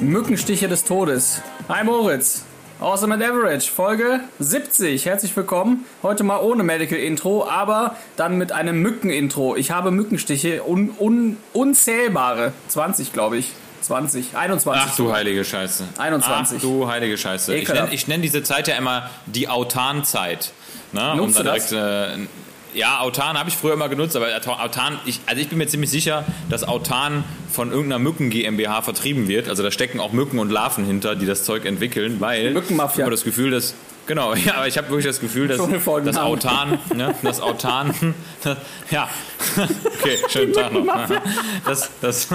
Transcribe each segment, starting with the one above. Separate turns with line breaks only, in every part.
Mückenstiche des Todes. Hi Moritz. Awesome and Average, Folge 70. Herzlich willkommen. Heute mal ohne Medical Intro, aber dann mit einem Mückenintro. Ich habe Mückenstiche, un, un, unzählbare. 20, glaube ich. 20, 21.
Ach du heilige Scheiße.
21.
Ach du heilige Scheiße. Ich
Ekelhaft.
nenne ich nenn diese Zeit ja immer die Autan-Zeit. Ne?
Nutzt
um
du
da
das?
direkt, äh, ja, Autan habe ich früher immer genutzt, aber Autan, ich, also ich bin mir ziemlich sicher, dass Autan von irgendeiner Mücken GmbH vertrieben wird. Also da stecken auch Mücken und Larven hinter, die das Zeug entwickeln, weil
Mückenmafia.
ich habe das Gefühl, dass Genau, ja, aber ich habe wirklich das Gefühl, dass das. Autan, ne, das Autan, ja, okay, schönen Tag noch. Das, das,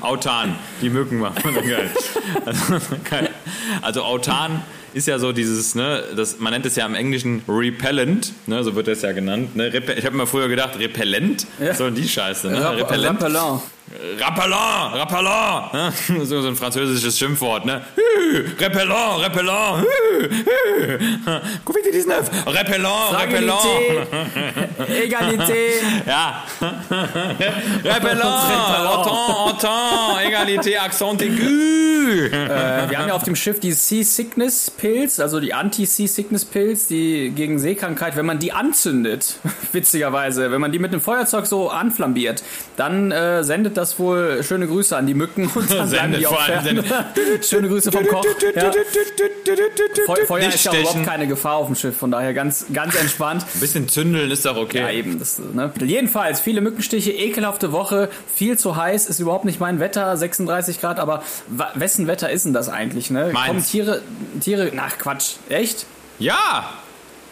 Autan, die Mücken machen. Geil. Also, geil. also Autan ist ja so dieses, ne, das, man nennt es ja im Englischen Repellent, ne, so wird das ja genannt. Ne, ich habe mir früher gedacht, Repellent,
Ja.
was soll denn die Scheiße, ne?
Rapp-
Repellent.
Rappelin.
Rappellant, Rappellant, ne? so, so ein französisches Schimpfwort, ne? Hü, Repellant, Repellant, hü, hü. Covid-19, Repellant, Repellant.
Fragilité, Egalité.
Ja. Repellant, Autant, Autant, Egalité, Accent aigu.
Äh, wir haben ja auf dem Schiff die Sea-Sickness-Pilz, also die Anti-Sea-Sickness-Pilz, die gegen Seekrankheit, wenn man die anzündet, witzigerweise, wenn man die mit einem Feuerzeug so anflambiert, dann äh, sendet das wohl schöne Grüße an die Mücken und dann bleiben
Sendet
die auch fern. Schöne Grüße vom Koch. Ja. Feu Feuer
Nicht
ist ja überhaupt keine Gefahr auf dem Schiff, von daher ganz, ganz entspannt.
Ein bisschen zündeln ist doch
Ja,
okay.
eben. Das, ne? Jedenfalls, viele Mückenstiche, ekelhafte Woche, viel zu heiß, ist überhaupt nicht mein Wetter, 36 Grad, aber wessen Wetter ist denn das eigentlich? Ne?
Meins.
Kommen Tiere, Tiere, ach Quatsch, echt?
Ja.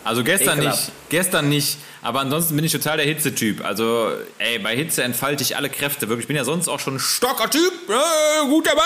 Also gestern
Ekelhaft.
nicht, gestern nicht, aber ansonsten bin ich total der Hitzetyp. Also, ey, bei Hitze entfalte ich alle Kräfte. Wirklich, ich bin ja sonst auch schon ein starker Typ, äh, gut dabei.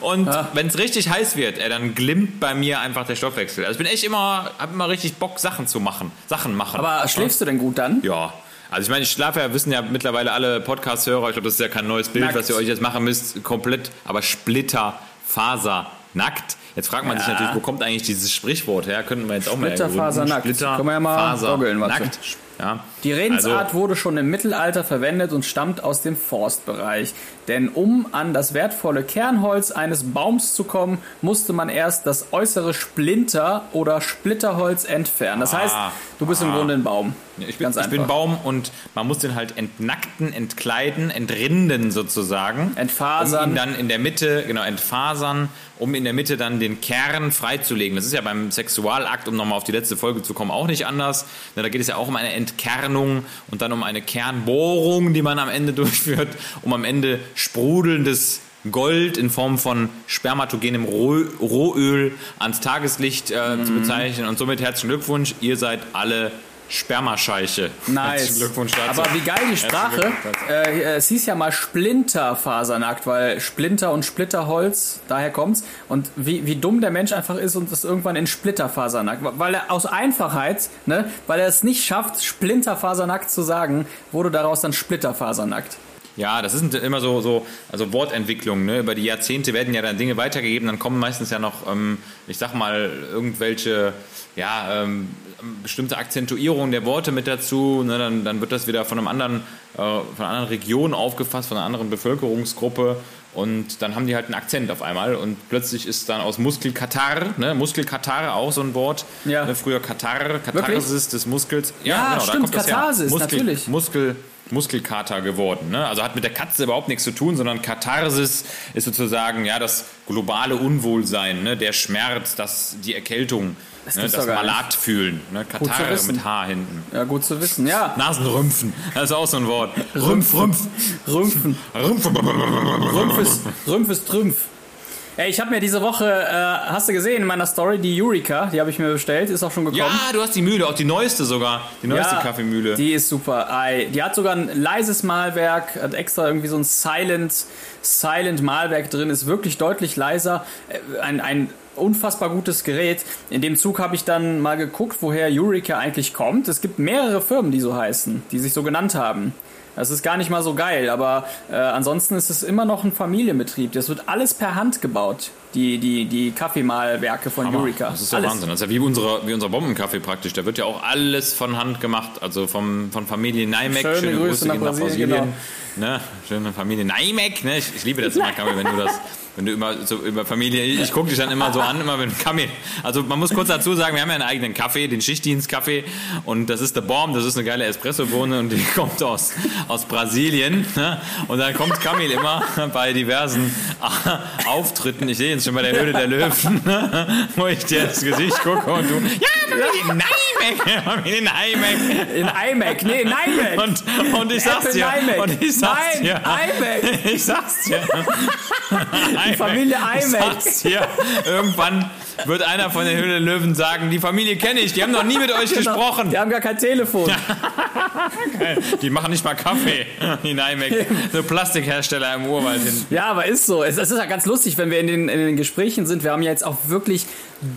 Und wenn es richtig heiß wird, ey, dann glimmt bei mir einfach der Stoffwechsel. Also ich bin echt immer, hab immer richtig Bock, Sachen zu machen, Sachen machen.
Aber schläfst du denn gut dann?
Ja. Also ich meine, ich schlafe ja, wissen ja mittlerweile alle Podcast-Hörer, ich glaube, das ist ja kein neues Bild,
Nackt.
was ihr euch jetzt machen müsst, komplett, aber Splitter, Faser, nackt. Jetzt fragt man sich
Ja.
natürlich, wo kommt eigentlich dieses Sprichwort her? Könnten wir jetzt auch mal
Splitter,
ergründen.
Faser, nackt.
Splitter,
Können wir ja mal warte.
nackt. Ja.
Die Redensart
Also,
wurde schon im Mittelalter verwendet und stammt aus dem Forstbereich. Denn um an das wertvolle Kernholz eines Baums zu kommen, musste man erst das äußere Splinter oder Splitterholz entfernen. Das heißt, du bist im Grunde ein Baum.
ja, ich, bin,
Ganz
ich bin. Baum und man muss den halt entnackten, entkleiden, entrinden sozusagen.
Entfasern.
Um ihn dann in der Mitte, genau, entfasern, um in der Mitte dann den Kern freizulegen. Das ist ja beim Sexualakt, um nochmal auf die letzte Folge zu kommen, auch nicht anders. Na, Da geht es ja auch um eine Entkernung und dann um eine Kernbohrung, die man am Ende durchführt, um am Ende sprudelndes Gold in Form von spermatogenem Roh Rohöl ans Tageslicht äh,
Mhm.
zu bezeichnen. Und somit herzlichen Glückwunsch, ihr seid alle Spermascheiche. Herzlichen
Nice.
Glückwunsch dazu.
Aber wie geil die Sprache.
Herzlichen.
Äh, es hieß ja mal Splinterfasernackt, weil Splinter und Splitterholz, daher kommt's. Und wie, wie dumm der Mensch einfach ist und das irgendwann in Splitterfasernackt. Weil er aus Einfachheit, ne, weil er es nicht schafft, Splinterfasernackt zu sagen, wurde daraus dann Splitterfasernackt.
Ja, das sind immer so, so also Wortentwicklungen. Ne? Über die Jahrzehnte werden ja dann Dinge weitergegeben. Dann kommen meistens ja noch, ähm, ich sag mal, irgendwelche, ja, ähm, bestimmte Akzentuierungen der Worte mit dazu. Ne? Dann, dann wird das wieder von einem anderen, äh, von einer anderen Region aufgefasst, von einer anderen Bevölkerungsgruppe. Und dann haben die halt einen Akzent auf einmal und plötzlich ist dann aus Muskelkatar, ne, Muskelkatar auch so ein Wort.
Ja.
Ne, früher Katar, Katharsis des Muskels.
Ja,
genau, da
stimmt. Katharsis,
Muskel,
natürlich.
Muskel, Muskelkater geworden. Ne? Also hat mit der Katze überhaupt nichts zu tun, sondern Katharsis ist sozusagen ja das globale Unwohlsein, ne? der Schmerz, das, die Erkältung,
Das
ne? das. Malat fühlen. Ne? Katar mit H hinten.
Ja, gut zu wissen. Ja,
Nasenrümpfen, das ist auch so ein Wort. Rümpf, Rümpf.
Rümpfen.
Rümpf.
Rümpf ist, Rümpf ist Trümpf. Ey, ich habe mir diese Woche, äh, hast du gesehen in meiner Story, die Eureka, die habe ich mir bestellt, ist auch schon gekommen.
Ja, du hast die Mühle, auch die neueste sogar. Die neueste
Ja,
Kaffeemühle.
Die ist super. Ei, Die hat sogar ein leises Malwerk, hat extra irgendwie so ein Silent, Silent Malwerk drin, ist wirklich deutlich leiser. Äh, Ein, ein unfassbar gutes Gerät. In dem Zug habe ich dann mal geguckt, woher Eureka eigentlich kommt. Es gibt mehrere Firmen, die so heißen, die sich so genannt haben. Das ist gar nicht mal so geil, aber äh, ansonsten ist es immer noch ein Familienbetrieb. Das wird alles per Hand gebaut, die, die, die Kaffeemalwerke von
Hammer.
Eureka.
Das ist ja
alles.
Wahnsinn. Das ist ja wie, unsere, wie unser Bombenkaffee praktisch. Da wird ja auch alles von Hand gemacht. Also vom, von Familie Neimek.
Schöne Grüße nach
gehen
Brasilien, genau.
Ne? Schöne Familie Neimek. Ne? Ich, ich liebe das immer, Kamil, wenn du das... Wenn du immer so über Familie, ich gucke dich dann immer so an, immer wenn Kamil. Also man muss kurz dazu sagen, wir haben ja einen eigenen Kaffee, den Schichtdienstkaffee und das ist der Bomb, das ist eine geile Espressobohne und die kommt aus, aus Brasilien. Ne? Und dann kommt Kamil immer bei diversen Auftritten, ich sehe ihn schon bei der Höhle der Löwen, ne? wo ich dir ins Gesicht gucke und du, ja, Familie Neimek, Familie Neimek.
In iMac, nee, in iMac.
Und, und ich sag's dir,
iMac.
und ich sag's
Nein,
dir,
iMac.
ich sag's dir. Die
Familie
sag's dir, irgendwann wird einer von den Höhle Löwen sagen, die Familie kenne ich, die haben noch nie mit euch gesprochen.
Die haben gar kein Telefon.
Die machen nicht mal Kaffee, die Neimek. So Plastikhersteller im Urwald hin.
Ja, aber ist so. Es, es ist ja ganz lustig, wenn wir in den, in den Gesprächen sind. Wir haben ja jetzt auch wirklich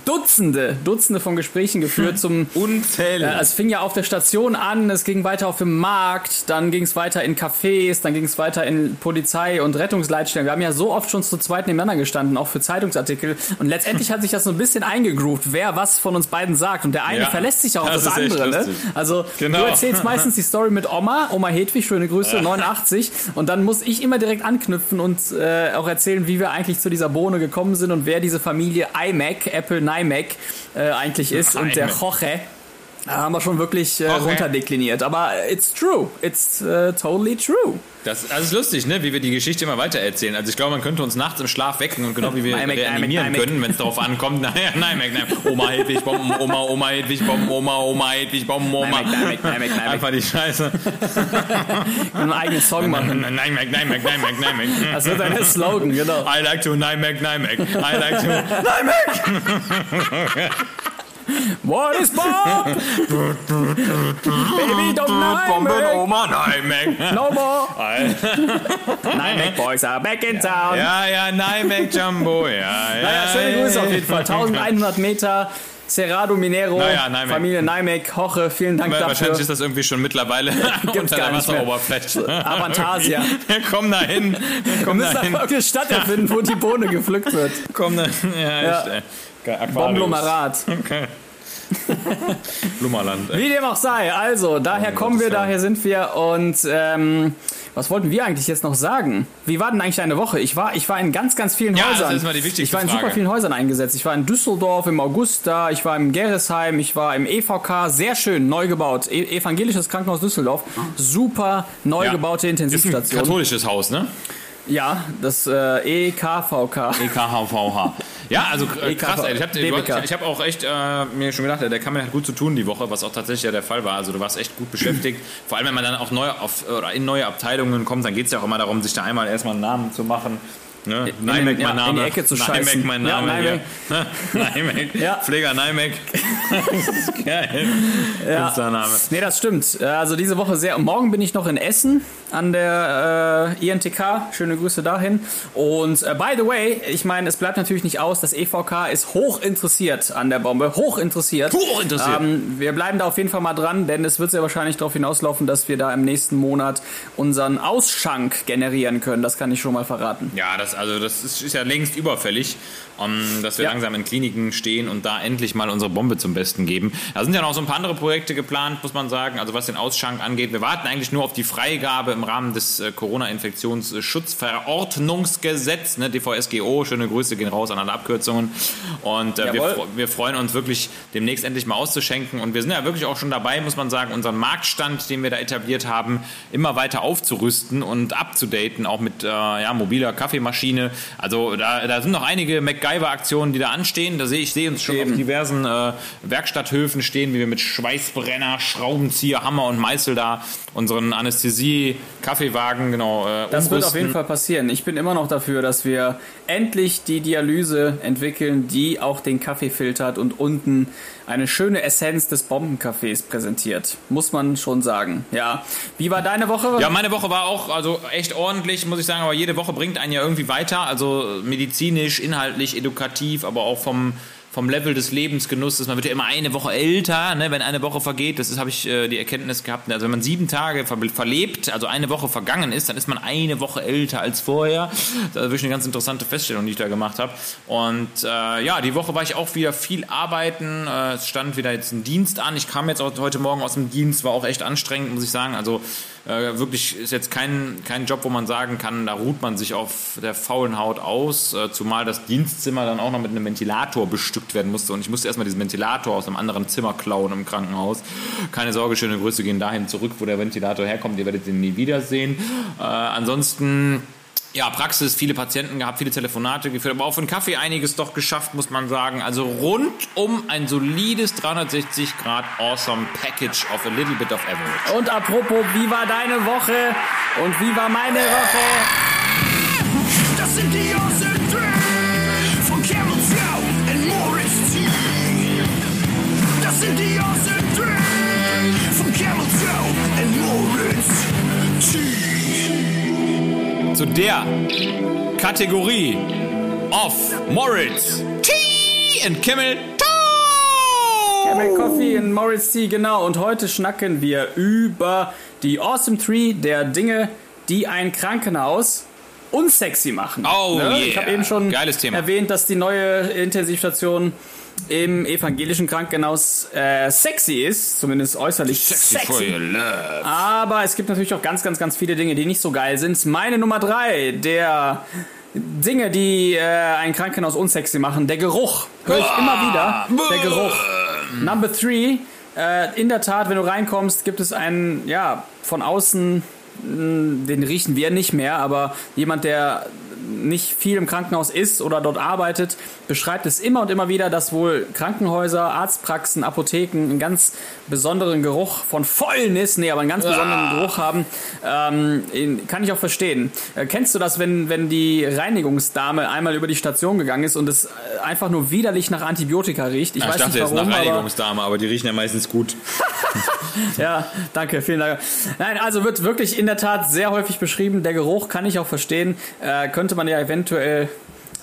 Dutzende, Dutzende von Gesprächen geführt zum.
Unzählig.
Äh, Es fing ja auf der Station an, es ging weiter auf dem Markt, dann ging es weiter in Cafés, dann ging es weiter in Polizei- und Rettungsleitstellen. Wir haben ja so oft schon zu zweit nebeneinander gestanden, auch für Zeitungsartikel. Und letztendlich hat sich das so ein bisschen eingegroovt, wer was von uns beiden sagt. Und der eine
Ja,
verlässt sich auch auf
das
das, andere. Ne? Also
Genau.
du erzählst meistens die Story mit Oma, Oma Hedwig, schöne Grüße, 89. Und dann muss ich immer direkt anknüpfen und äh, auch erzählen, wie wir eigentlich zu dieser Bohne gekommen sind und wer diese Familie iMac, Apple NiMac, äh, eigentlich ist. Und der. Jorge. Da haben wir schon wirklich äh, runterdekliniert. Aber it's true. It's äh, totally true.
Das, das ist lustig, ne? wie wir die Geschichte immer weiter erzählen. Also ich glaube, man könnte uns nachts im Schlaf wecken und genau wie wir
Neimek,
reanimieren
Neimek,
können, wenn es darauf ankommt. Naja, nein, nein, nein. Oma Hedwig, Bomben, Oma, Oma Hedwig, Bomben, Oma, Oma Hedwig, Bomben, Oma.
Neimek, Neimek, Neimek, Neimek.
Einfach die Scheiße.
Einen eigenen Song machen.
Nein, nein, nein, nein, nein, nein.
Das wird ein Slogan, genau.
I like to Neimek, Neimek. I like to
What is Bob? Baby, don't
Bomben,
Neimek.
Oma, Neimek.
No more. Neimek Boys are back in town.
Ja, ja, Neimek Jumbo, ja, ja.
Naja, schöne Grüße auf jeden Fall. 1100 Meter, Cerrado Minero,
Naja, Neimek.
Familie Neimek, Hoche, vielen Dank
Wahrscheinlich
dafür.
ist das irgendwie schon mittlerweile unter der. Wasseroberfläche.
Avantasia.
Wir kommen da hin. Wir
Wir müssen
da hin.
eine Stadt erfinden, wo die Bohne gepflückt wird.
Kommen da Ja,
Ja.
echt, Aquarius.
Bomblomerat.
Lummerland. ey.
Wie dem auch sei. Also, daher kommen wir, daher sind wir. Und ähm, was wollten wir eigentlich jetzt noch sagen? Wie war denn eigentlich deine Woche? Ich war, ich war in ganz, ganz vielen
Ja, das
Häusern.
ist mal die wichtigste
ich war in
Frage.
super vielen Häusern eingesetzt. Ich war in Düsseldorf im August da, ich war im Geresheim, ich war im EVK, sehr schön, neu gebaut. E Evangelisches Krankenhaus Düsseldorf. Super neu
Ja.
gebaute
Ist ein
Intensivstation.
katholisches Haus, ne?
Ja, das äh, EKVK.
E EKHVH. Ja, also äh,
EKV,
krass, ey. Ich habe hab auch echt äh, mir schon gedacht, der Kamil hat gut zu tun die Woche, was auch tatsächlich ja der Fall war. Also du warst echt gut beschäftigt. Vor allem, wenn man dann auch neu auf, oder in neue Abteilungen kommt, dann geht es ja auch immer darum, sich da einmal erstmal einen Namen zu machen. Ne?
Ja,
mein Name.
in die Ecke zu scheißen.
Neimek, mein
Ja,
Name.
Neimek.
hier. Neimek.
Ja.
Pfleger Neimek. das ist geil.
Ja.
Künstlername.
Nee, das stimmt. Also diese Woche sehr. Morgen bin ich noch in Essen an der äh, INTK. Schöne Grüße dahin. Und äh, by the way, ich meine, es bleibt natürlich nicht aus. Das EVK ist hoch interessiert an der Bombe. Hoch interessiert.
Hoch interessiert.
Ähm, wir bleiben da auf jeden Fall mal dran, denn es wird sehr wahrscheinlich darauf hinauslaufen, dass wir da im nächsten Monat unseren Ausschank generieren können. Das kann ich schon mal verraten.
Ja, das, also das ist, ist ja längst überfällig, um, dass wir
Ja.
langsam in Kliniken stehen und da endlich mal unsere Bombe zum Besten geben. Da sind ja noch so ein paar andere Projekte geplant, muss man sagen, also was den Ausschank angeht. Wir warten eigentlich nur auf die Freigabe im Rahmen des äh, Corona-Infektionsschutzverordnungsgesetz, ne, DVSGO. Schöne Grüße gehen raus an alle Abkürzungen. Und äh, wir, wir freuen uns wirklich, demnächst endlich mal auszuschenken. Und wir sind ja wirklich auch schon dabei, muss man sagen, unseren Marktstand, den wir da etabliert haben, immer weiter aufzurüsten und abzudaten, auch mit äh, ja, mobiler Kaffeemaschine. Also da, da sind noch einige MacGyver-Aktionen, die da anstehen. Da sehe ich sehe uns schon
Eben.
auf diversen äh, Werkstatthöfen stehen, wie wir mit Schweißbrenner, Schraubenzieher, Hammer und Meißel da unseren Anästhesie-Kaffeewagen genau äh,
Das wird auf
umrüsten.
jeden Fall passieren. Ich bin immer noch dafür, dass wir endlich die Dialyse entwickeln, die auch den Kaffee filtert und unten eine schöne Essenz des Bombenkaffees präsentiert. Muss man schon sagen. Ja. Wie war deine Woche?
Ja, meine Woche war auch also echt ordentlich, muss ich sagen, aber jede Woche bringt einen ja irgendwie weiter, also medizinisch, inhaltlich, edukativ, aber auch vom vom Level des Lebensgenusses. Man wird ja immer eine Woche älter, ne, wenn eine Woche vergeht. Das habe ich äh, die Erkenntnis gehabt. Also wenn man sieben Tage ver verlebt, also eine Woche vergangen ist, dann ist man eine Woche älter als vorher. Das ist wirklich eine ganz interessante Feststellung, die ich da gemacht habe. Und äh, ja, die Woche war ich auch wieder viel arbeiten. Äh, es stand wieder jetzt ein Dienst an. Ich kam jetzt auch heute Morgen aus dem Dienst, war auch echt anstrengend, muss ich sagen. Also äh, wirklich ist jetzt kein, kein Job, wo man sagen kann, da ruht man sich auf der faulen Haut aus, äh, zumal das Dienstzimmer dann auch noch mit einem Ventilator bestückt werden musste und ich musste erstmal diesen Ventilator aus einem anderen Zimmer klauen im Krankenhaus. Keine Sorge, schöne Grüße gehen dahin zurück, wo der Ventilator herkommt, ihr werdet ihn nie wiedersehen. Äh, ansonsten ja, Praxis, viele Patienten gehabt, viele Telefonate geführt, aber auch für einen Kaffee einiges doch geschafft, muss man sagen. Also rundum ein solides 360 Grad Awesome Package of a little bit of average.
Und apropos, wie war deine Woche? Und wie war meine Woche?
Das sind die Awesome
Zu der Kategorie of Moritz Tea and Kimmel
Camel Coffee und Morris Tea, genau. Und heute schnacken wir über die Awesome Tree der Dinge, die ein Krankenhaus unsexy machen. Ne?
Oh,
Ich
yeah.
habe eben schon erwähnt, dass die neue Intensivstation im evangelischen Krankenhaus äh, sexy ist, zumindest äußerlich sexy.
love.
Aber es gibt natürlich auch ganz, ganz, ganz viele Dinge, die nicht so geil sind. Meine Nummer drei der Dinge, die äh, ein Krankenhaus unsexy machen, der Geruch. Höre ich immer wieder. Der Geruch. Number three. Äh, in der Tat, wenn du reinkommst, gibt es einen, ja, von außen, den riechen wir nicht mehr, aber jemand, der nicht viel im Krankenhaus ist oder dort arbeitet, beschreibt es immer und immer wieder, dass wohl Krankenhäuser, Arztpraxen, Apotheken einen ganz besonderen Geruch von Fäulnis, nee, aber einen ganz besonderen Geruch haben. Ähm, kann ich auch verstehen. Äh, kennst du das, wenn, wenn die Reinigungsdame einmal über die Station gegangen ist und es äh, einfach nur widerlich nach Antibiotika riecht? Ich
Ich
weiß
dachte
nicht
jetzt
warum,
nach
aber
Reinigungsdame, aber die riechen ja meistens gut.
ja, danke, vielen Dank. Nein, also wird wirklich in der Tat sehr häufig beschrieben. Der Geruch kann ich auch verstehen. Äh, könnte man ja eventuell,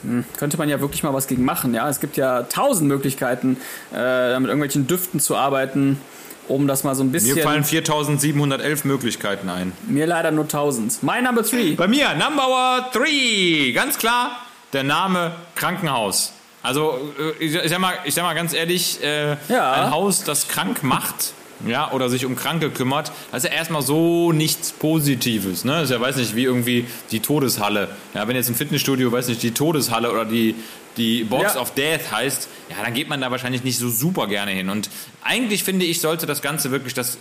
hm, könnte man ja wirklich mal was gegen machen. Ja, es gibt ja tausend Möglichkeiten, äh, mit irgendwelchen Düften zu arbeiten, um das mal so ein bisschen.
Mir fallen 4711 Möglichkeiten ein.
mir leider nur tausend. Mein Number Three.
Bei mir, Number 3, ganz klar, der Name Krankenhaus. Also, äh, ich ich sag mal, ich sag mal ganz ehrlich, äh,
Ja.
ein Haus, das krank macht, ja, oder sich um Kranke kümmert, das ist ja erstmal so nichts Positives, ne? Das ist ja, weiß nicht, wie irgendwie die Todeshalle. Ja, wenn jetzt ein Fitnessstudio, weiß nicht, die Todeshalle oder die, die Box
Ja.
of Death heißt, ja, dann geht man da wahrscheinlich nicht so super gerne hin. Und eigentlich finde ich, sollte das Ganze wirklich das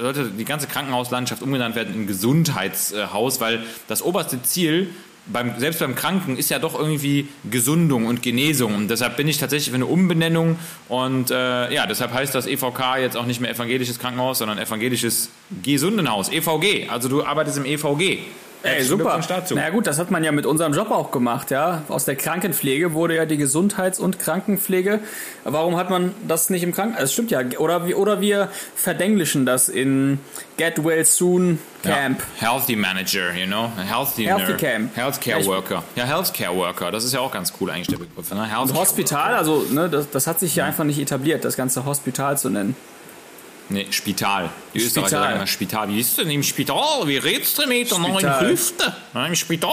sollte die ganze Krankenhauslandschaft umgenannt werden in Gesundheitshaus, weil das oberste Ziel beim, selbst beim Kranken ist ja doch irgendwie Gesundung und Genesung. Und deshalb bin ich tatsächlich für eine Umbenennung. Und äh, ja, deshalb heißt das EVK jetzt auch nicht mehr evangelisches Krankenhaus, sondern evangelisches Gesundenhaus, EVG. Also du arbeitest im EVG.
Ey, super.
Dazu.
Na ja, gut, das hat man ja mit unserem Job auch gemacht, ja. Aus der Krankenpflege wurde ja die Gesundheits- und Krankenpflege. Warum hat man das nicht im Krankenhaus? Das stimmt ja. Oder, wir- oder wir verdenglischen das in Get Well Soon Camp.
Ja. Healthy Manager, you know? Healthy,
Healthy Camp.
Healthcare
Ja,
Worker. Ja, Healthcare Worker. Das ist ja auch ganz cool eigentlich der Begriff. Ne? Healthcare
Hospital, also ne, das, das hat sich ja einfach nicht etabliert, das ganze Hospital zu nennen.
Nee, Spital. Die Österreicher
Spital.
sagen immer Spital. Wie ist denn im Spital? Wie redest du mit neuen
Spital.
Hüfte? Na, Im Spital?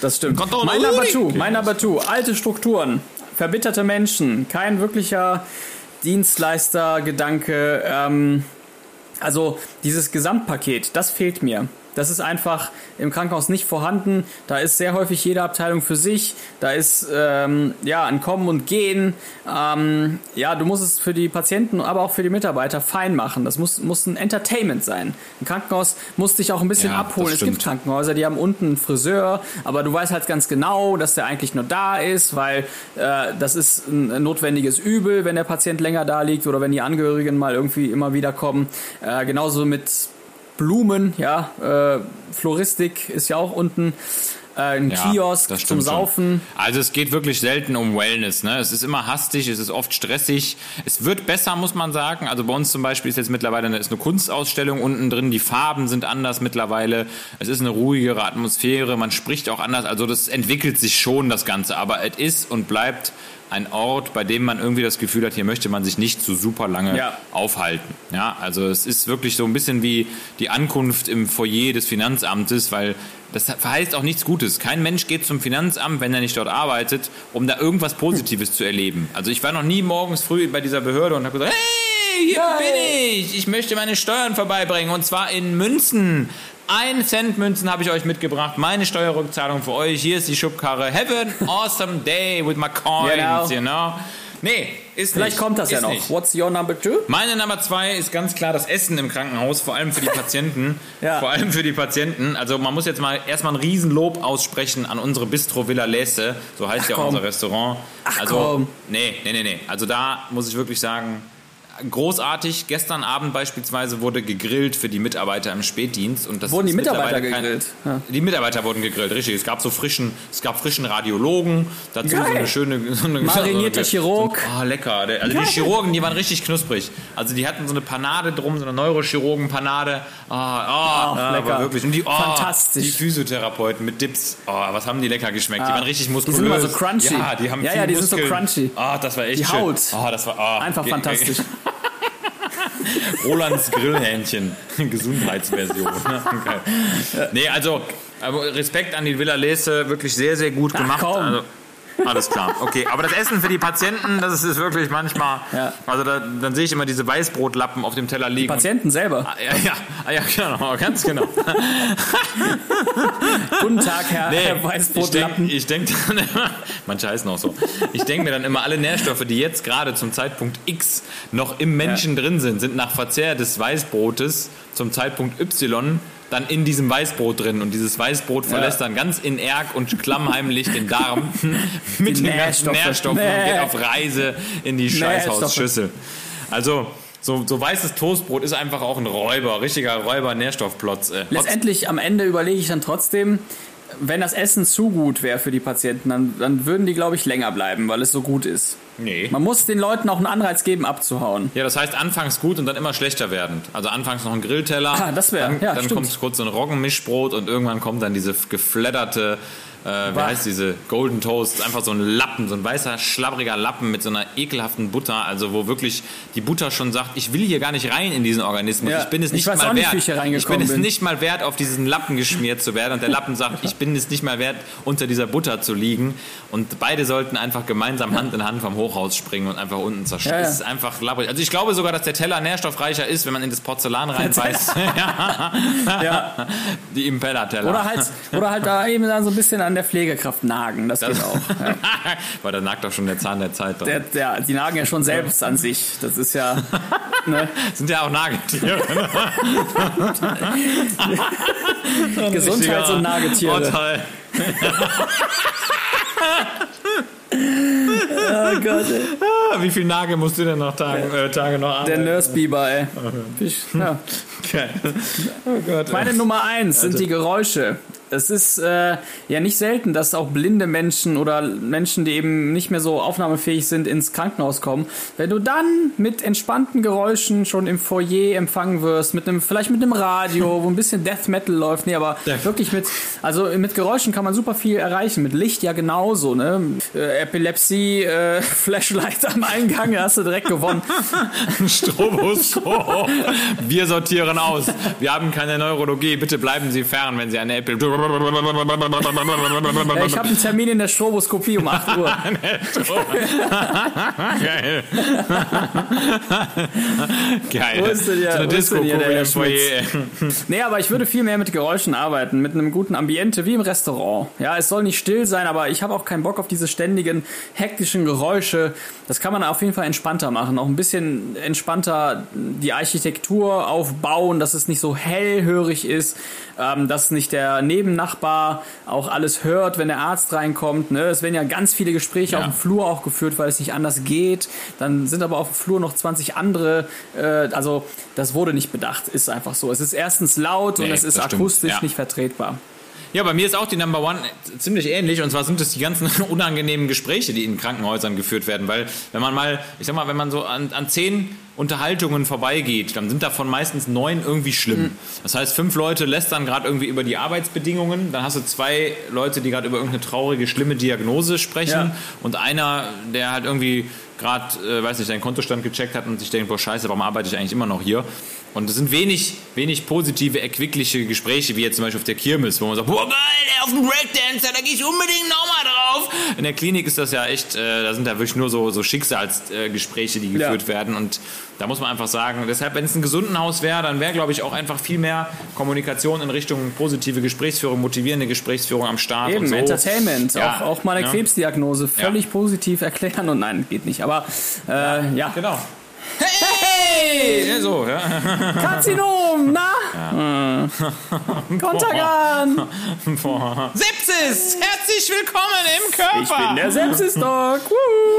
Das stimmt.
Kann doch
Mein
nur
Number
nicht.
two, mein Number two. Alte Strukturen, verbitterte Menschen, kein wirklicher Dienstleister-Gedanke. Ähm, also dieses Gesamtpaket, das fehlt mir. Das ist einfach im Krankenhaus nicht vorhanden. Da ist sehr häufig jede Abteilung für sich. Da ist ähm, ja ein Kommen und Gehen. Ähm, ja, du musst es für die Patienten, aber auch für die Mitarbeiter fein machen. Das muss, muss ein Entertainment sein. Ein Krankenhaus muss dich auch ein bisschen
Ja,
abholen. Es gibt. Krankenhäuser, die haben unten einen Friseur, aber du weißt halt ganz genau, dass der eigentlich nur da ist, weil äh, das ist ein notwendiges Übel, wenn der Patient länger da liegt oder wenn die Angehörigen mal irgendwie immer wieder kommen. Äh, genauso mit Blumen, ja, äh, Floristik ist ja auch unten. Äh, ein
Ja,
Kiosk zum
stimmt schon.
Saufen.
Also es geht wirklich selten um Wellness. Ne? Es ist immer hastig, es ist oft stressig. Es wird besser, muss man sagen. Also bei uns zum Beispiel ist jetzt mittlerweile eine, ist eine Kunstausstellung unten drin. Die Farben sind anders mittlerweile. Es ist eine ruhigere Atmosphäre. Man spricht auch anders. Also das entwickelt sich schon, das Ganze. Aber es ist und bleibt ein Ort, bei dem man irgendwie das Gefühl hat, hier möchte man sich nicht so super lange
Ja.
aufhalten. Ja, also es ist wirklich so ein bisschen wie die Ankunft im Foyer des Finanzamtes, weil das verheißt auch nichts Gutes. Kein Mensch geht zum Finanzamt, wenn er nicht dort arbeitet, um da irgendwas Positives zu erleben. Also ich war noch nie morgens früh bei dieser Behörde und habe gesagt, hey, hier bin ich. Ich möchte meine Steuern vorbeibringen und zwar in Münzen. Ein Cent Münzen habe ich euch mitgebracht. Meine Steuerrückzahlung für euch. Hier ist die Schubkarre. Have an awesome day with my coins,
Genau.
you know. Nee, ist
Vielleicht
nicht.
kommt das ja
Ist
noch.
nicht.
What's your number two?
Meine Nummer zwei ist ganz klar das Essen im Krankenhaus, vor allem für die Patienten.
Ja.
Vor allem für die Patienten. Also man muss jetzt mal erstmal ein Riesenlob aussprechen an unsere Bistro Villa Lese, so heißt ja
komm.
unser Restaurant.
Ach,
also
komm.
nee, nee, nee, nee. Also da muss ich wirklich sagen, großartig. Gestern Abend beispielsweise wurde gegrillt für die Mitarbeiter im Spätdienst und das
Wurden die Mitarbeiter gegrillt? Ja.
Die Mitarbeiter wurden gegrillt, richtig. Es gab so frischen, es gab frischen Radiologen, dazu so
Geil.
eine schöne, so eine,
Marinierter
so
Chirurg.
So, ah, lecker. Der- Also die Chirurgen, die waren richtig knusprig. Also die hatten so eine Panade drum, so eine Neurochirurgen-Panade. Ah, ah,
Ach,
ah,
lecker.
wirklich. Und die, oh,
Fantastisch.
Die Physiotherapeuten mit Dips. Oh, was haben die lecker geschmeckt. Die waren richtig
Die
muskulös.
sind immer so crunchy.
Ja, die haben
Ja, ja, die sind so
Muskeln.
crunchy.
Ah, das war echt
Die
schön.
Haut.
Ah, das war ah,
Einfach fantastisch.
Rolands Grillhähnchen. Gesundheitsversion. Geil. Nee, also Respekt an die Villa Lese, wirklich sehr, sehr gut
Ach,
gemacht.
komm.
Also, alles klar. Okay, aber das Essen für die Patienten, das ist, ist wirklich manchmal.
Ja.
Also da, dann sehe ich immer diese Weißbrotlappen auf dem Teller liegen.
Patienten selber.
Und, ja, ja, ah, ja, genau, ganz genau.
Guten Tag, Herr,
Nee,
Herr
ich
Weißbrotlappen.
denke ich denk dann immer, manche heißen auch so, ich denke mir dann immer, alle Nährstoffe, die jetzt gerade zum Zeitpunkt X noch im Menschen drin sind, sind nach Verzehr des Weißbrotes zum Zeitpunkt Y dann in diesem Weißbrot drin und dieses Weißbrot verlässt dann ganz in Erg und klammheimlich den Darm mit
Die
den ganzen
Nährstoffe.
Nährstoffen und
Nee.
geht auf Reise in die Scheißhausschüssel. Also so, so weißes Toastbrot ist einfach auch ein Räuber, richtiger Räuber-Nährstoffplotz. Äh.
Letztendlich am Ende überlege ich dann trotzdem, wenn das Essen zu gut wäre für die Patienten, dann, dann würden die, glaube ich, länger bleiben, weil es so gut ist.
Nee.
Man muss den Leuten auch einen Anreiz geben, abzuhauen.
Ja, das heißt anfangs gut und dann immer schlechter werdend. Also anfangs noch ein Grillteller,
Ah, das wär-
dann,
ja,
dann
stimmt.
kommt kurz so ein Roggenmischbrot und irgendwann kommt dann diese geflatterte, äh, wie heißt diese Golden Toast, einfach so ein Lappen, so ein weißer, schlabbriger Lappen mit so einer ekelhaften Butter, also wo wirklich die Butter schon sagt, ich will hier gar nicht rein in diesen Organismus,
Ja,
ich bin es
ich
nicht mal
nicht,
wert.
ich
ich bin
reingekommen
es
bin.
nicht mal wert, auf diesen Lappen geschmiert zu werden und der Lappen sagt, ich bin es nicht mal wert, unter dieser Butter zu liegen und beide sollten einfach gemeinsam Hand in Hand vom Hochhaus springen und einfach unten zerstört.
Ja, ja.
Es ist einfach labbrig. Also ich glaube sogar, dass der Teller nährstoffreicher ist, wenn man in das Porzellan reinbeißt. ja.
Ja.
Die Impella-Teller.
Oder halt, oder halt da eben dann so ein bisschen an der Pflegekraft nagen. Das, geht auch. Ja.
Weil da nagt doch schon der Zahn der Zeit dran.
Der, der, die nagen ja schon selbst an sich. Das ist ja. Ne?
Sind ja auch Nagetiere.
Gesundheits- und Nagetiere.
Oh, toll.
Oh Gott, ey.
Ah, Wie viel Nagel musst du denn noch Tage, äh, Tage noch
Der
arbeiten?
Nurse Biber, ey. Ja.
Okay. Oh Gott.
Meine Nummer eins sind die Geräusche. Es ist äh, ja nicht selten, dass auch blinde Menschen oder Menschen, die eben nicht mehr so aufnahmefähig sind, ins Krankenhaus kommen. Wenn du dann mit entspannten Geräuschen schon im Foyer empfangen wirst, mit einem, vielleicht mit einem Radio, wo ein bisschen Death Metal läuft, nee, aber
Death.
wirklich mit, also mit Geräuschen kann man super viel erreichen, mit Licht ja genauso, ne? Äh, Epilepsie, äh, Flashlight am Eingang, hast du direkt gewonnen.
Stroboskop. Wir sortieren aus. Wir haben keine Neurologie. Bitte bleiben Sie fern, wenn Sie eine Epilepsie.
Ja, ich habe einen Termin in der Stroboskopie um 8 Uhr.
Geil. Geil.
Wo ist denn hier-
so eine
ist denn
Foyer.
Nee, aber ich würde viel mehr mit Geräuschen arbeiten, mit einem guten Ambiente, wie im Restaurant. Ja, es soll nicht still sein, aber ich habe auch keinen Bock auf diese ständigen, hektischen Geräusche. Das kann man auf jeden Fall entspannter machen. Auch ein bisschen entspannter die Architektur aufbauen, dass es nicht so hellhörig ist, ähm, dass nicht der Nebennachbar auch alles hört, wenn der Arzt reinkommt. Ne? Es werden ja ganz viele Gespräche
Ja.
auf dem Flur auch geführt, weil es nicht anders geht. Dann sind aber auf dem Flur noch 20 andere. Äh, also das wurde nicht bedacht, ist einfach so. Es ist erstens laut und
Nee,
es ist akustisch
ja.
nicht vertretbar.
Ja, bei mir ist auch die Number One ziemlich ähnlich. Und zwar sind es die ganzen unangenehmen Gespräche, die in Krankenhäusern geführt werden. Weil, wenn man mal, ich sag mal, wenn man so an, an zehn Unterhaltungen vorbeigeht, dann sind davon meistens neun irgendwie schlimm. Das heißt, fünf Leute lästern gerade irgendwie über die Arbeitsbedingungen. Dann hast du zwei Leute, die gerade über irgendeine traurige, schlimme Diagnose sprechen.
Ja.
Und einer, der halt irgendwie gerade, äh, weiß nicht, seinen Kontostand gecheckt hat und sich denkt, boah, scheiße, warum arbeite ich eigentlich immer noch hier? Und es sind wenig, wenig positive, erquickliche Gespräche, wie jetzt zum Beispiel auf der Kirmes, wo man sagt, boah, geil, der auf dem Breakdancer, da gehe ich unbedingt nochmal drauf. In der Klinik ist das ja echt, äh, da sind da wirklich nur so, so Schicksalsgespräche, äh, die
Ja.
geführt werden. Und da muss man einfach sagen, deshalb, wenn es ein Gesundenhaus wäre, dann wäre, glaube ich, auch einfach viel mehr Kommunikation in Richtung positive Gesprächsführung, motivierende Gesprächsführung am Start
Eben,
und so.
Entertainment,
Ja,
auch, auch mal eine
ja.
Krebsdiagnose völlig positiv erklären und nein, geht nicht. Aber äh, ja,
Genau. Hey! Ja, so, ja.
Karzinom, na? Äh. Kontergan!
Boah. Sepsis! Herzlich willkommen im Körper!
Ich bin der Sepsis-Doc.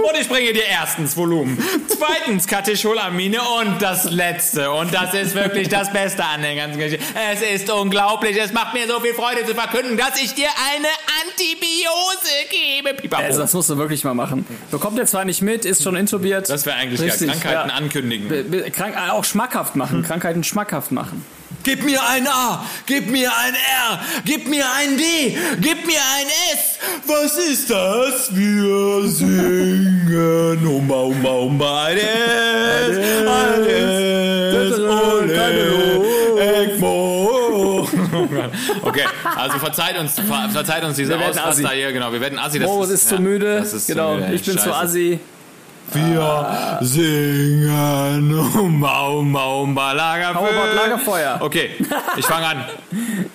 Und ich bringe dir erstens Volumen, zweitens Katecholamine und das letzte. Und das ist wirklich das Beste an der ganzen Geschichte. Es ist unglaublich. Es macht mir so viel Freude zu verkünden, dass ich dir eine Antibiose gebe. Pipapo.
Also das musst du wirklich mal machen. Bekommt er zwar nicht mit, ist schon intubiert.
das wäre eigentlich
Richtig,
ja, Krankheiten
ja.
ankündigen.
Be- be- Krank äh, auch schmackhaft machen, Krankheiten schmackhaft machen.
Gib mir ein A, gib mir ein R, gib mir ein D, gib mir ein S. Was ist das? Wir singen Umba, Umba, Umba, ein S, ein S, Ole, Egmo. Okay, also verzeiht uns, ver- verzeiht uns diese
Wir werden Assi.
Ausraster hier, genau, wir werden Assi. Das
Moritz ist zu
ja,
müde.
das ist zu
genau,
müde,
ich bin zu assi.
Wir singen Umba, Umba, Umba, Lagerfeuer. Okay, ich fange an.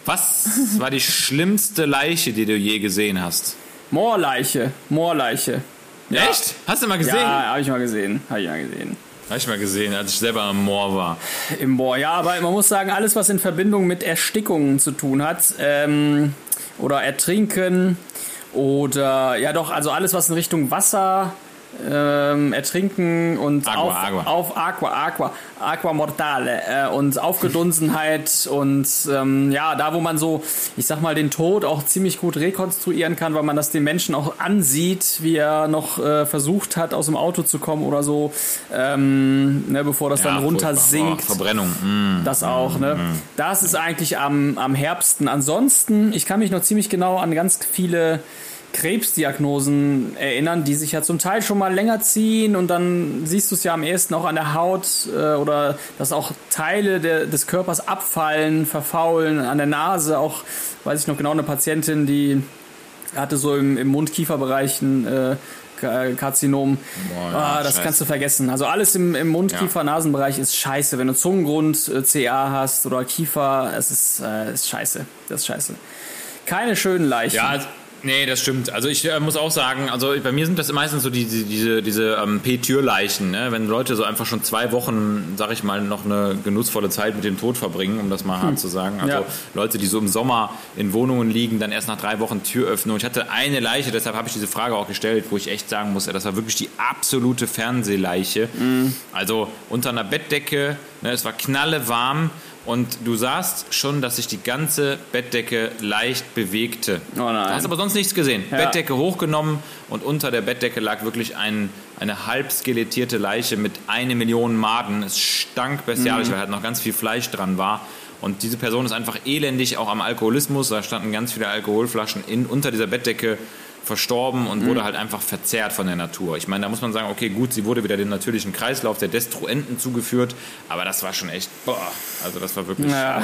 Was war die schlimmste Leiche, die du je gesehen hast?
Moorleiche, Moorleiche.
Echt? Hast du mal gesehen?
Ja, habe ich mal gesehen, habe ich mal gesehen.
Habe ich mal gesehen, als ich selber am Moor war.
Im Moor, ja, aber man muss sagen, alles, was in Verbindung mit Erstickungen zu tun hat, ähm, oder Ertrinken, oder, ja doch, also alles, was in Richtung Wasser, ähm, Ertrinken und
Aqua,
auf,
Aqua.
auf Aqua, Aqua, Aqua Mortale äh, und Aufgedunsenheit und ähm, ja, da wo man so, ich sag mal, den Tod auch ziemlich gut rekonstruieren kann, weil man das den Menschen auch ansieht, wie er noch äh, versucht hat, aus dem Auto zu kommen oder so, ähm, ne, bevor das dann runter
furchtbar.
sinkt.
Oh, Verbrennung. Mm.
Das auch, ne? Das ist eigentlich am, am Herbsten. Ansonsten, ich kann mich noch ziemlich genau an ganz viele Krebsdiagnosen erinnern, die sich ja zum Teil schon mal länger ziehen und dann siehst du es ja am ehesten auch an der Haut äh, oder dass auch Teile der, des Körpers abfallen, verfaulen, an der Nase auch, weiß ich noch genau, eine Patientin, die hatte so im, im Mund-Kiefer-Bereich ein äh, Ka- Karzinom.
Boah, ja,
ah, das
scheiße.
kannst du vergessen. Also alles im, im Mund-Kiefer-Nasenbereich ist scheiße. Wenn du Zungengrund äh, CA hast oder Kiefer, es ist, äh, ist scheiße. Das ist scheiße. Keine schönen Leichen.
Ja, nee, das stimmt. Also ich äh, muss auch sagen, also bei mir sind das meistens so die, die, diese, diese ähm, P-Türleichen, ne? wenn Leute so einfach schon zwei Wochen, sag ich mal, noch eine genussvolle Zeit mit dem Tod verbringen, um das mal hart zu sagen. Also
Ja.
Leute, die so im Sommer in Wohnungen liegen, dann erst nach drei Wochen Tür öffnen. Und ich hatte eine Leiche, deshalb habe ich diese Frage auch gestellt, wo ich echt sagen muss, das war wirklich die absolute Fernsehleiche. Also unter einer Bettdecke, ne, es war knalle warm. Und du sahst schon, dass sich die ganze Bettdecke leicht bewegte.
Oh nein.
Du hast aber sonst nichts gesehen.
Ja.
Bettdecke hochgenommen und unter der Bettdecke lag wirklich ein, eine halb skelettierte Leiche mit eine Million Maden. Es stank bestialisch,
Mhm.
weil halt noch ganz viel Fleisch dran war. Und diese Person ist einfach elendig auch am Alkoholismus. Da standen ganz viele Alkoholflaschen in, unter dieser Bettdecke. Verstorben und wurde halt einfach verzerrt von der Natur. Ich meine, da muss man sagen, okay, gut, sie wurde wieder dem natürlichen Kreislauf der Destruenten zugeführt, aber das war schon echt, boah, also das war wirklich...
Ja.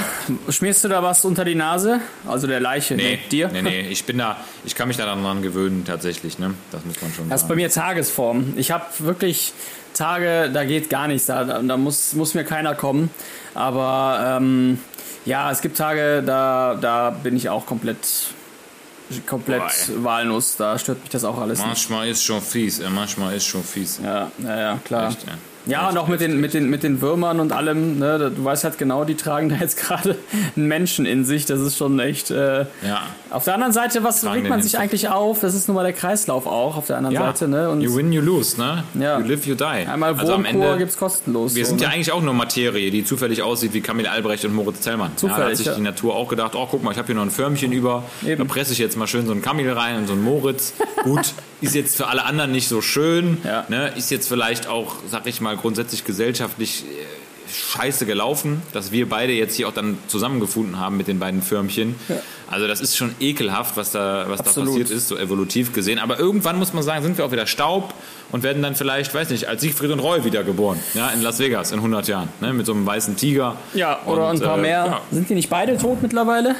Schmierst du da was unter die Nase? Also der Leiche,
Nee,
dir?
nee, nee, ich bin da, ich kann mich da dran gewöhnen tatsächlich, ne? Das muss man schon
Das ist bei
sagen.
mir Tagesform. Ich habe wirklich Tage, da geht gar nichts, da, da muss, muss mir keiner kommen. Aber ähm, ja, es gibt Tage, da, da bin ich auch komplett, komplett
Boah,
wahllos. Da stört mich das auch alles nicht.
Manchmal ist schon fies, ey, manchmal ist schon fies.
Ja, ja, ja, klar.
Echt, ja.
Ja,
Echt
und auch mit den, mit, den, mit den Würmern und allem, ne, du weißt halt genau, die tragen da jetzt gerade einen Menschen in sich. Das ist schon echt. Äh,
Ja.
Auf der anderen Seite, was
Tragen
regt man sich eigentlich auf? Das ist nun mal der Kreislauf auch auf der anderen
Ja,
Seite. Ne? Und
you win, you lose, ne?
Ja.
You live, you die.
einmal
also am Ende,
gibt's kostenlos.
wir
so,
sind
ne?
ja eigentlich auch nur Materie, die zufällig aussieht wie Camille Albrecht und Moritz Zellmann. ja, da
Zufällig,
hat sich
ja.
die Natur auch gedacht, oh guck mal, ich habe hier noch ein Förmchen über,
Eben.
da presse ich jetzt mal schön so einen Camille rein und so einen Moritz. Gut, ist jetzt für alle anderen nicht so schön, ne? ist jetzt vielleicht auch, sag ich mal, grundsätzlich gesellschaftlich äh, scheiße gelaufen, dass wir beide jetzt hier auch dann zusammengefunden haben mit den beiden Förmchen. Also das ist schon ekelhaft, was da, was da passiert ist, so evolutiv gesehen. Aber irgendwann muss man sagen, sind wir auch wieder Staub und werden dann vielleicht, weiß nicht, als Siegfried und Roy wiedergeboren. Ja, in Las Vegas in 100 Jahren. Ne, mit so einem weißen Tiger.
Ja, oder
Und,
ein paar
äh,
mehr.
Ja,
Sind die nicht beide tot mittlerweile?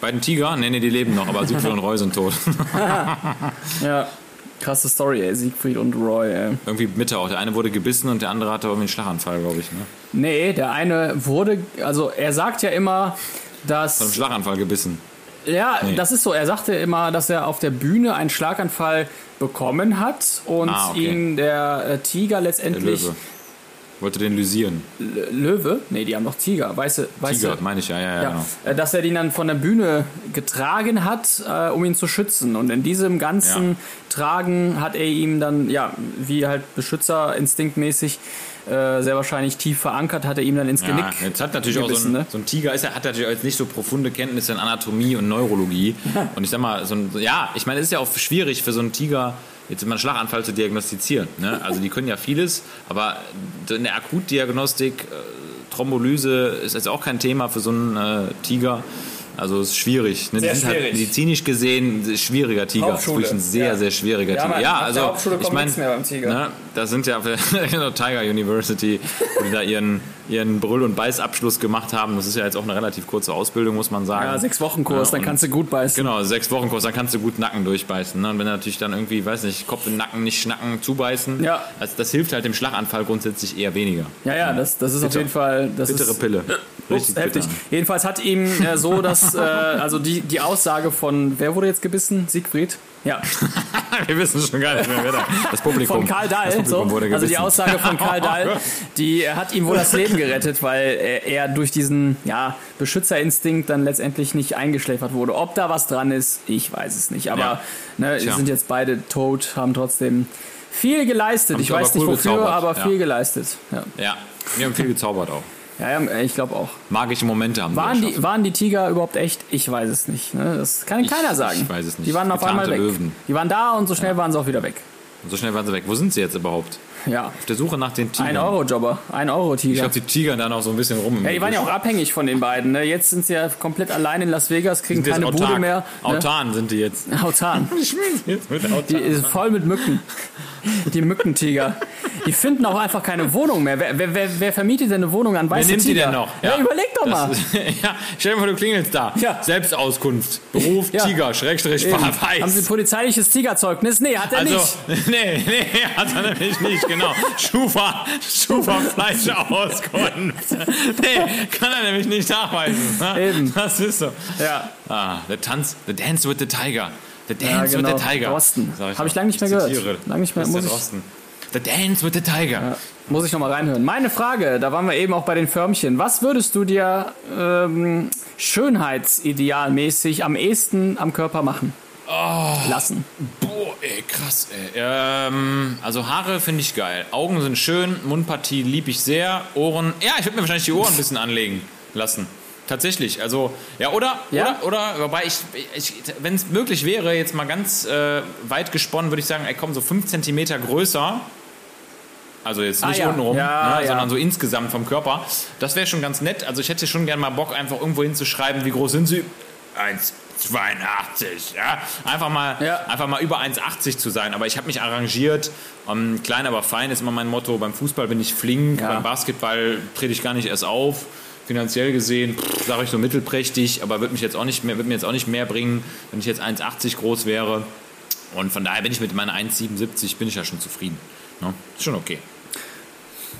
beiden Tiger? Nee, nee, die leben noch, aber Siegfried und Roy sind tot.
Ja. Krasse Story, ey. Siegfried und Roy, ey.
irgendwie Mitte auch. Der eine wurde gebissen und der andere hatte irgendwie einen Schlaganfall, glaube ich. Ne?
Nee, der eine wurde, also er sagt ja immer,
Von einem
dass.
Schlaganfall gebissen.
Ja,
Nee.
das ist so. Er sagte immer, dass er auf der Bühne einen Schlaganfall bekommen hat und
Ah, okay.
ihn der äh, Tiger
Der
letztendlich.
Löwe. Wollte den lysieren.
Löwe? Nee, die haben doch Tiger. Weiße, weiße,
Tiger, meine ich, ja, ja, ja,
Ja,
genau.
äh, dass er den dann von der Bühne getragen hat, äh, um ihn zu schützen. Und in diesem ganzen
Ja.
Tragen hat er ihm dann, ja, wie halt Beschützer instinktmäßig, äh, sehr wahrscheinlich tief verankert, hat er ihm dann ins Genick
Ja, jetzt hat natürlich auch so
gebissen,
ein,
ne?
so ein Tiger, ist, ja- hat natürlich auch jetzt nicht so profunde Kenntnisse in Anatomie und Neurologie. Und ich sag mal, so ein, ja, ich meine, es ist ja auch schwierig für so einen Tiger, jetzt immer einen Schlaganfall zu diagnostizieren. Ne? Also die können ja vieles, aber in der Akutdiagnostik, äh, Thrombolyse ist jetzt auch kein Thema für so einen äh, Tiger. Also es ist schwierig. Ne?
Sehr
die sind
schwierig.
halt medizinisch gesehen ein schwieriger Tiger. Das ist
Hauptschule.
wirklich ein sehr,
Ja.
sehr schwieriger
Ja,
Tiger.
man-
Ja, also ich meine. Ne, da sind ja genau, Tiger University, wo die da ihren, ihren Brüll- und Beißabschluss gemacht haben. Das ist ja jetzt auch eine relativ kurze Ausbildung, muss man sagen.
Ja, sechs Wochen Kurs,
Ja,
dann kannst du gut beißen.
Genau, sechs Wochen Kurs, dann kannst du gut Nacken durchbeißen. Ne? Und wenn du natürlich dann irgendwie, weiß nicht, Kopf in Nacken, nicht schnacken, zubeißen,
Ja.
also das hilft halt dem Schlaganfall grundsätzlich eher weniger.
Ja, ja, das, das ist auf
Bitter.
jeden Fall. Das
Bittere
ist,
Pille.
Ups, heftig. Jedenfalls hat ihm äh, so, dass, äh, also die, die Aussage von, wer wurde jetzt gebissen? Siegfried? Ja,
Wir wissen schon gar nicht mehr, wer da. Das Publikum.
von Karl Dahl. So. Also die. Aussage von Karl Dahl, die hat ihm wohl das Leben gerettet, weil er, durch diesen ja, Beschützerinstinkt dann letztendlich nicht eingeschläfert wurde. Ob da was dran ist, ich weiß es nicht. Aber
Ja.
ne,
Tja.
sind jetzt beide tot, haben trotzdem viel geleistet.
Haben
ich weiß nicht
cool
wofür,
gezaubert,
aber
ja.
viel geleistet. Ja,
Ja, wir haben viel gezaubert auch.
Ja, ja ich glaube auch.
Magische Momente haben
Waren
wir
die,
geschaffen.
waren die Tiger überhaupt echt? Ich weiß es nicht. Ne? Das kann keiner sagen.
ich weiß es nicht.
Die waren auf
Getarnte
einmal weg.
Löwen.
Die waren da und so schnell waren sie auch wieder weg.
So schnell waren sie weg. Wo sind sie jetzt überhaupt?
Ja.
Auf der Suche nach den Tigern.
Ein Euro-Jobber. Ein
Ich
Euro-Tiger.
glaube, die Tiger dann auch so ein bisschen rum.
Ja, die waren ja auch abhängig von den beiden. Ne? Jetzt sind sie ja komplett allein in Las Vegas, kriegen keine Bude
autark.
mehr. Ne?
Autan sind die jetzt.
Autan.
Jetzt mit
Die ist voll mit Mücken. Die Mückentiger. Die finden auch einfach keine Wohnung mehr. Wer, wer, wer, wer vermietet denn eine Wohnung an
Wer
weiße
nimmt die
Tiger?
denn noch?
Ja, überleg doch mal.
Ist- ja, stell dir vor, du klingelst da.
Ja.
Selbstauskunft. Beruf
Ja.
Tiger, Schrägstrich,
Eben.
Fahr
Haben Sie
weiß.
polizeiliches Tigerzeugnis? Nee, hat er
Also,
nicht.
nee, nee, hat er nämlich nicht, genau. Schufa, Schufa Fleischauskunft. Nee, kann er nämlich nicht nachweisen. ne?
Eben.
Das ist so.
Ja.
Ah, der Tanz, The Dance with the Tiger. The
Ja,
Dance
genau.
with the Tiger.
Drosten.
Sag
Hab ich
mal.
lang nicht mehr gehört.
zitiere.
Lang nicht mehr- muss ich-.
The Dance with the Tiger.
Muss ich noch mal reinhören. Meine Frage, da waren wir eben auch bei den Förmchen. Was würdest du dir ähm, schönheitsidealmäßig am ehesten am Körper machen?
Oh.
Lassen.
Boah, ey, krass, ey. Ähm, also Haare finde ich geil. Augen sind schön, Mundpartie liebe ich sehr. Ohren, ja, ich würde mir wahrscheinlich die Ohren ein bisschen anlegen lassen. Tatsächlich, also, ja, oder,
Ja?
oder, oder, wobei ich, ich wenn es möglich wäre, jetzt mal ganz äh, weit gesponnen, würde ich sagen, ey, komm, so 5 cm größer. Also jetzt
Ah,
nicht
ja.
untenrum,
Ja,
ne,
ja.
sondern so insgesamt vom Körper. Das wäre schon ganz nett. Also ich hätte schon gerne mal Bock, einfach irgendwo hinzuschreiben, wie groß sind sie? 1, 82. Ja? Einfach, mal, einfach mal über 1,80 zu sein. Aber ich habe mich arrangiert. Ähm, klein, aber fein ist immer mein Motto. Beim Fußball bin ich flink, beim Basketball trete ich gar nicht erst auf. Finanziell gesehen, sage ich so mittelprächtig, aber wird mich jetzt auch nicht mehr, wird mir jetzt auch nicht mehr bringen, wenn ich jetzt 1,80 groß wäre. Und von daher bin ich mit meiner 1,77 bin ich ja schon zufrieden. Ne? Ist schon okay.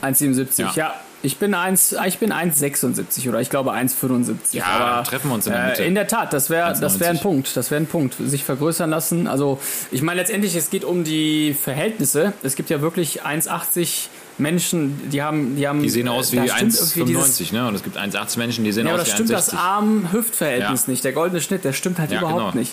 1,77.
Ja.
Ja. Ich bin 1, ich bin 1,76 oder ich glaube 1,75.
Ja,
aber
treffen wir uns in der Mitte.
Äh, in der Tat, das wäre das wäre ein
1,90.
Punkt. Das wäre ein Punkt. Sich vergrößern lassen. Also, ich meine letztendlich, es geht um die Verhältnisse. Es gibt ja wirklich 1,80 Menschen, die haben. Die, haben,
Die sehen aus wie
da stimmt irgendwie dieses-
1,95, ne? Und es gibt 1,80 Menschen, die sehen
Ja,
aus
das
wie
stimmt das
1,60.
Arm-Hüft-Verhältnis
Ja.
nicht. Der goldene Schnitt, der stimmt halt
Ja,
überhaupt
genau.
nicht.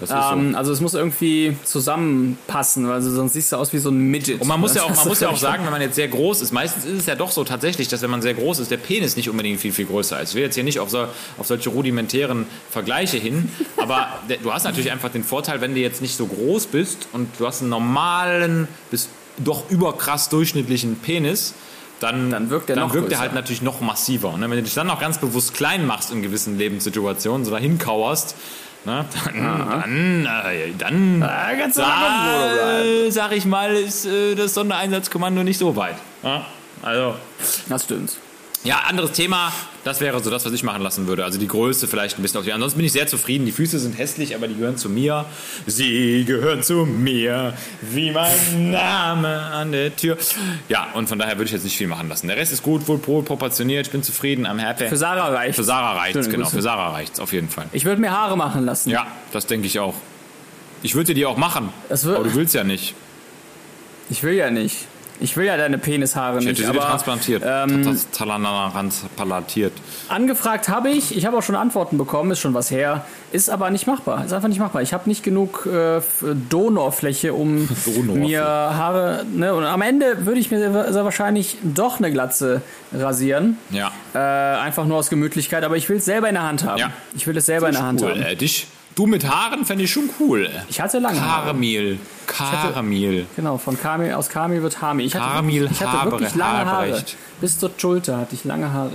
Ähm,
so.
also es muss irgendwie zusammenpassen, weil sonst siehst du aus wie so ein Midget.
Und man muss ja auch, man muss ja auch sagen, wenn man jetzt sehr groß ist, meistens ist es ja doch so tatsächlich, dass wenn man sehr groß ist, der Penis nicht unbedingt viel, viel größer ist. Ich will jetzt hier nicht auf, so, auf solche rudimentären Vergleiche hin, aber du hast natürlich einfach den Vorteil, wenn du jetzt nicht so groß bist und du hast einen normalen bis doch überkrass durchschnittlichen Penis, dann,
Dann wirkt der
dann wirkt der halt natürlich noch massiver. Ne? Wenn du dich dann noch ganz bewusst klein machst in gewissen Lebenssituationen, so dahin kauerst, ne? dann, dann, äh, dann
du
da, sag ich mal, ist äh, das Sondereinsatzkommando nicht so weit. Ja? Also,
Das stimmt.
Ja, anderes Thema. Das wäre so das, was ich machen lassen würde. Also die Größe vielleicht ein bisschen auf die. Ansonsten bin ich sehr zufrieden. Die Füße sind hässlich, aber die gehören zu mir. Sie gehören zu mir, wie mein Name an der Tür. Ja, und von daher würde ich jetzt nicht viel machen lassen. Der Rest ist gut, wohl proportioniert. Ich bin zufrieden, am happy.
Für Sarah reicht.
Für Sarah reicht's, genau. Für Sarah reicht's auf jeden Fall.
Ich würde mir Haare machen lassen.
Ja, das denke ich auch. Ich würde die auch machen. Aber du willst ja nicht.
Ich will ja nicht. Ich will ja deine Penishaare
Ich
nicht.
hätte sie
aber
transplantiert.
ähm,
Transplantiert.
angefragt habe ich. Ich habe auch schon Antworten bekommen. Ist schon was her. Ist aber nicht machbar. Ist einfach nicht machbar. Ich habe nicht genug äh, Donorfläche, um
Donorfläche.
mir Haare. Ne? Und am Ende würde ich mir sehr, sehr wahrscheinlich doch eine Glatze rasieren.
Ja.
Äh, einfach nur aus Gemütlichkeit. Aber ich will es selber in der Hand haben.
Ja.
Ich will es selber in der Hand
cool,
haben.
Äh, dich, du mit Haaren fände ich schon cool.
Ich hatte lange Haare.
Karamil. Karamil.
Genau, von Kamil, aus Kamil wird Hamil. Ich hatte, wirklich- ich hatte
Haber-
wirklich lange Haare.
Habrecht.
Bis zur Schulter hatte ich lange Haare.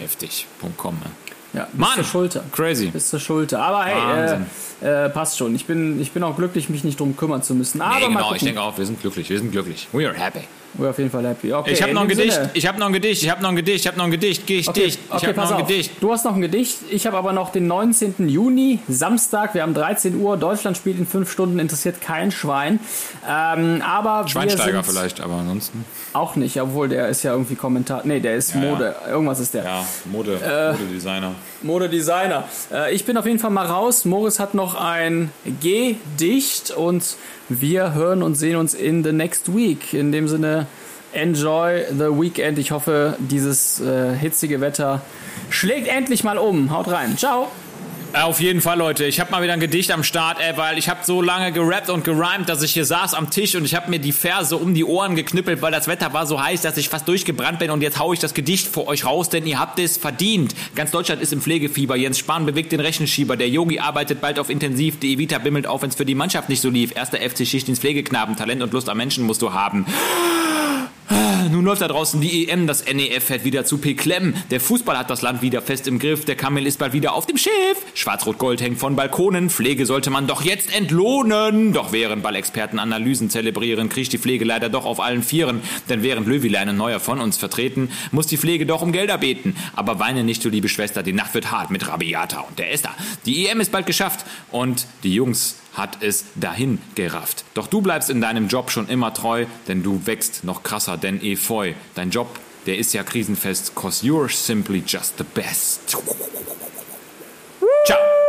Heftig. Punkt ne?
Ja, bis
Mann,
zur Schulter.
crazy.
Bis zur Schulter. Aber hey, äh, äh, passt schon. Ich bin, ich bin auch glücklich, mich nicht drum kümmern zu müssen. Aber
Nee, genau, ich denke auch, wir sind glücklich, wir sind glücklich. We are happy.
We're auf jeden Fall happy. Okay,
Ich habe noch ein Gedicht, ich habe noch ein Gedicht, ich habe noch ein Gedicht, ich habe noch ein Gedicht, Gedicht,
Okay,
ich
okay
habe noch ein
auf.
Gedicht.
Du hast noch ein Gedicht. Ich habe aber noch den 19. Juni, Samstag. Wir haben 13 Uhr. Deutschland spielt in fünf Stunden. Interessiert kein Schwein. Ähm, aber
Schweinsteiger
wir sind
vielleicht, aber ansonsten.
auch nicht. Obwohl der ist ja irgendwie Kommentar. Nee, der ist
Ja, ja.
Mode. Irgendwas ist der.
Ja, Mode,
Äh,
Modedesigner.
Modedesigner. Äh, ich bin auf jeden Fall mal raus. Moritz hat noch ein Gedicht und wir hören und sehen uns in the next week. In dem Sinne, enjoy the weekend. Ich hoffe, dieses äh, hitzige Wetter schlägt endlich mal um. Haut rein. Ciao.
Auf jeden Fall, Leute. Ich habe mal wieder ein Gedicht am Start, ey, weil ich habe so lange gerappt und gerimt, dass ich hier saß am Tisch und ich habe mir die Verse um die Ohren geknüppelt, weil das Wetter war so heiß, dass ich fast durchgebrannt bin und jetzt hau ich das Gedicht vor euch raus, denn ihr habt es verdient. Ganz Deutschland ist im Pflegefieber. Jens Spahn bewegt den Rechenschieber. Der Yogi arbeitet bald auf Intensiv. Die Evita bimmelt auf, wenn es für die Mannschaft nicht so lief. Erster FC Schichtdienst Pflegeknaben. Talent und Lust am Menschen musst du haben. Nun läuft da draußen die EM, das NEF fährt wieder zu P-Klemm. Der Fußball hat das Land wieder fest im Griff, der Kamel ist bald wieder auf dem Schiff. Schwarz-Rot-Gold hängt von Balkonen, Pflege sollte man doch jetzt entlohnen. Doch während Ballexperten Analysen zelebrieren, kriecht die Pflege leider doch auf allen Vieren. Denn während Löwilein ein neuer von uns vertreten, muss die Pflege doch um Gelder beten. Aber weine nicht, du liebe Schwester, die Nacht wird hart mit Rabiata und der Esther. Die EM ist bald geschafft und die Jungs hat es dahin gerafft. Doch du bleibst in deinem Job schon immer treu, denn du wächst noch krasser denn efeu. Dein Job, der ist ja krisenfest, cause you're simply just the best. Ciao!